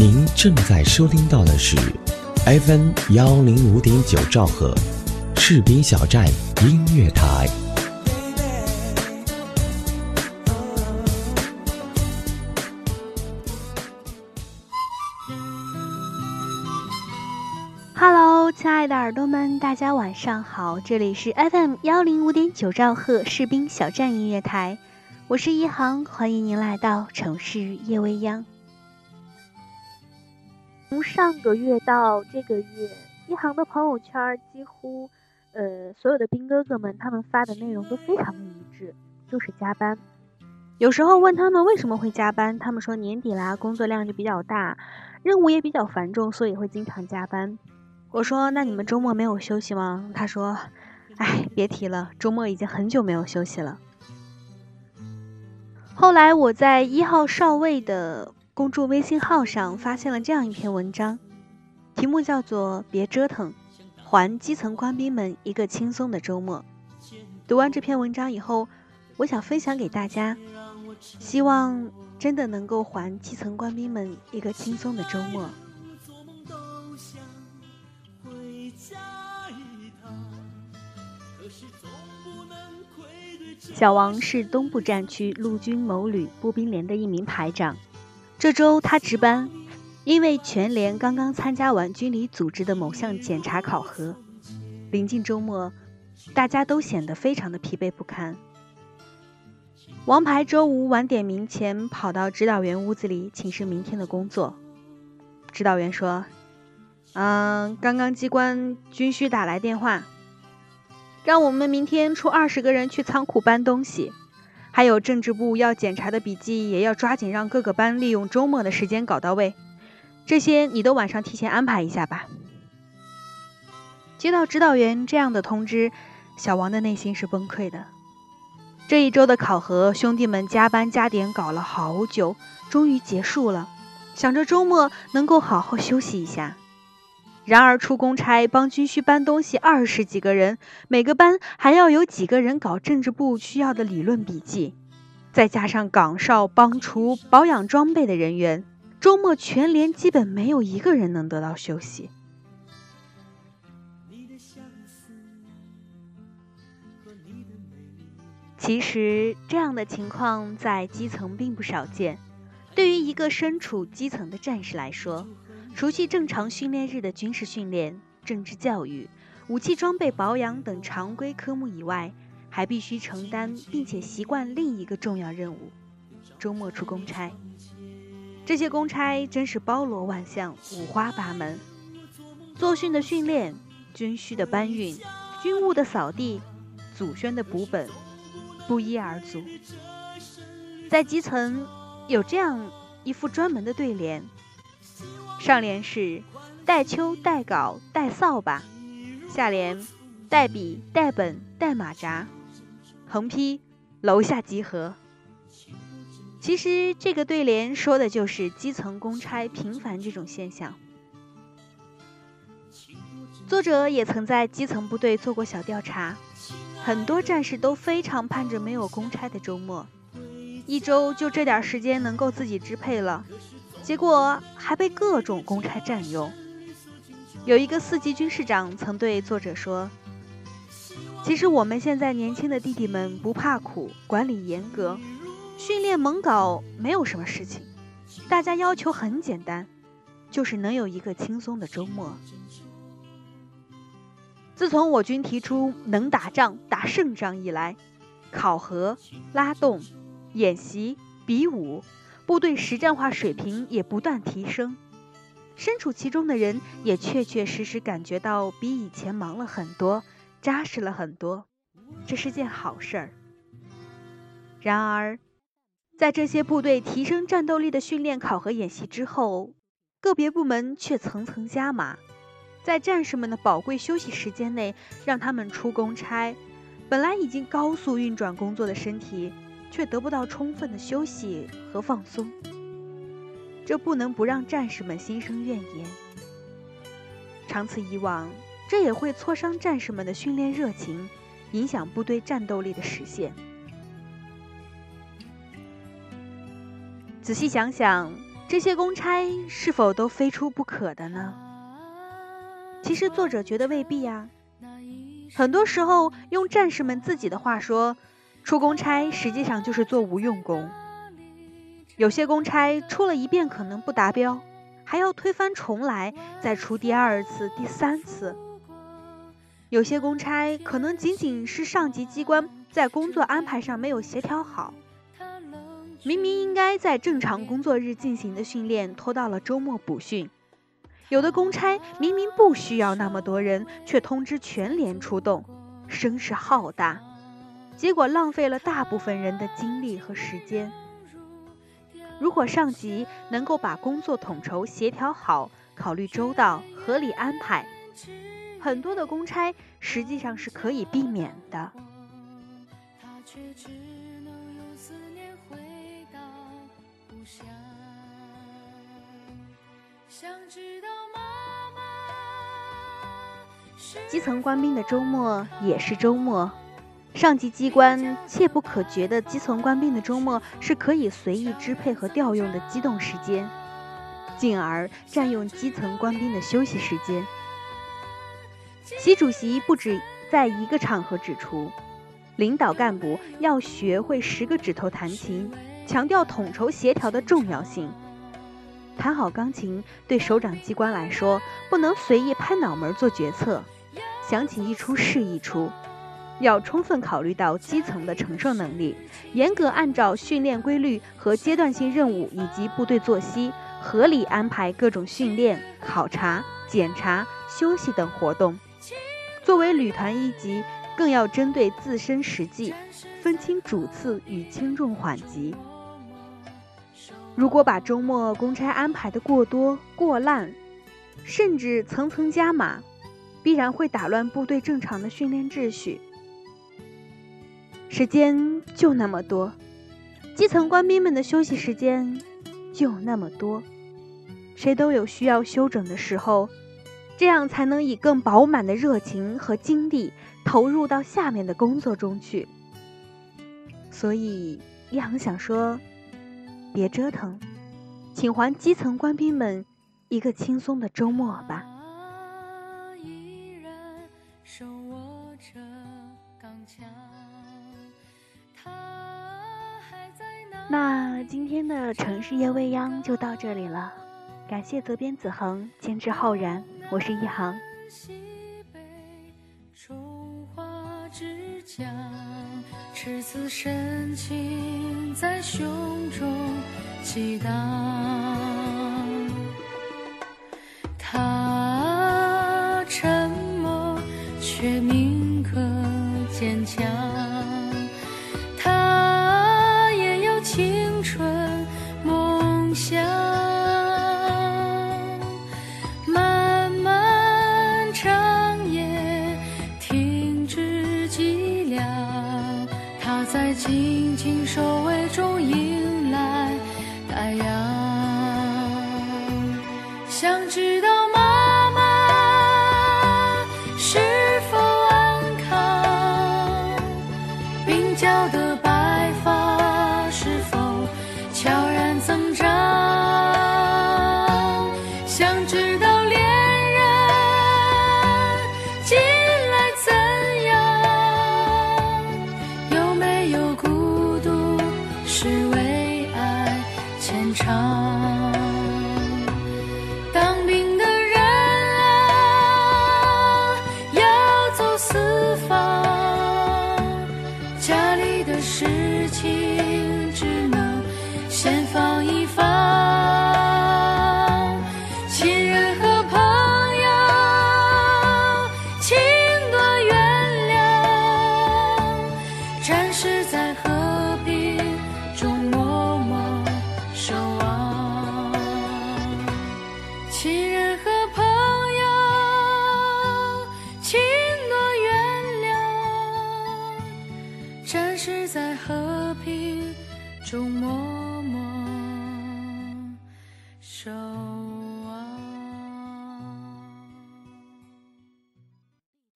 您正在收听到的是 FM 幺零五点九兆赫，士兵小站音乐台。Hello，亲爱的耳朵们，大家晚上好，这里是 FM 幺零五点九兆赫士兵小站音乐台，我是一航，欢迎您来到城市夜未央。从上个月到这个月，一航的朋友圈几乎，呃，所有的兵哥哥们他们发的内容都非常的一致，就是加班。有时候问他们为什么会加班，他们说年底啦，工作量就比较大，任务也比较繁重，所以会经常加班。我说那你们周末没有休息吗？他说，哎，别提了，周末已经很久没有休息了。后来我在一号少尉的。公众微信号上发现了这样一篇文章，题目叫做“别折腾，还基层官兵们一个轻松的周末”。读完这篇文章以后，我想分享给大家，希望真的能够还基层官兵们一个轻松的周末。小王是东部战区陆军某旅步兵连的一名排长。这周他值班，因为全连刚刚参加完军里组织的某项检查考核，临近周末，大家都显得非常的疲惫不堪。王牌周五晚点名前跑到指导员屋子里请示明天的工作。指导员说：“嗯，刚刚机关军需打来电话，让我们明天出二十个人去仓库搬东西。”还有政治部要检查的笔记，也要抓紧让各个班利用周末的时间搞到位。这些你都晚上提前安排一下吧。接到指导员这样的通知，小王的内心是崩溃的。这一周的考核，兄弟们加班加点搞了好久，终于结束了，想着周末能够好好休息一下。然而出公差帮军需搬东西，二十几个人，每个班还要有几个人搞政治部需要的理论笔记，再加上岗哨、帮厨、保养装备的人员，周末全连基本没有一个人能得到休息。其实这样的情况在基层并不少见，对于一个身处基层的战士来说。除去正常训练日的军事训练、政治教育、武器装备保养等常规科目以外，还必须承担并且习惯另一个重要任务——周末出公差。这些公差真是包罗万象、五花八门，作训的训练、军需的搬运、军务的扫地、祖宣的补本，不一而足。在基层有这样一副专门的对联。上联是带秋带稿带扫把，下联带笔带本带马扎，横批楼下集合。其实这个对联说的就是基层公差频繁这种现象。作者也曾在基层部队做过小调查，很多战士都非常盼着没有公差的周末，一周就这点时间能够自己支配了。结果还被各种公差占用。有一个四级军士长曾对作者说：“其实我们现在年轻的弟弟们不怕苦，管理严格，训练猛搞没有什么事情。大家要求很简单，就是能有一个轻松的周末。自从我军提出能打仗、打胜仗以来，考核、拉动、演习、比武。”部队实战化水平也不断提升，身处其中的人也确确实实感觉到比以前忙了很多，扎实了很多，这是件好事儿。然而，在这些部队提升战斗力的训练、考核、演习之后，个别部门却层层加码，在战士们的宝贵休息时间内，让他们出公差，本来已经高速运转工作的身体。却得不到充分的休息和放松，这不能不让战士们心生怨言。长此以往，这也会挫伤战士们的训练热情，影响部队战斗力的实现。仔细想想，这些公差是否都非出不可的呢？其实作者觉得未必呀。很多时候，用战士们自己的话说，出公差实际上就是做无用功。有些公差出了一遍可能不达标，还要推翻重来，再出第二次、第三次。有些公差可能仅仅是上级机关在工作安排上没有协调好。明明应该在正常工作日进行的训练，拖到了周末补训；有的公差明明不需要那么多人，却通知全连出动，声势浩大，结果浪费了大部分人的精力和时间。如果上级能够把工作统筹协调好，考虑周到，合理安排，很多的公差实际上是可以避免的。基层官兵的周末也是周末，上级机关切不可觉的基层官兵的周末是可以随意支配和调用的机动时间，进而占用基层官兵的休息时间。习主席不止在一个场合指出，领导干部要学会十个指头弹琴，强调统筹协调的重要性。弹好钢琴对首长机关来说，不能随意拍脑门做决策，想起一出是一出，要充分考虑到基层的承受能力，严格按照训练规律和阶段性任务以及部队作息，合理安排各种训练、考察、检查、休息等活动。作为旅团一级，更要针对自身实际，分清主次与轻重缓急。如果把周末公差安排的过多、过烂，甚至层层加码，必然会打乱部队正常的训练秩序。时间就那么多，基层官兵们的休息时间就那么多，谁都有需要休整的时候，这样才能以更饱满的热情和精力投入到下面的工作中去。所以，一航想说。别折腾，请还基层官兵们一个轻松的周末吧。那今天的城市夜未央就到这里了，感谢责编子恒，监制浩然，我是一航。赤子深情在胸中激荡，静静守卫中是在和平中默。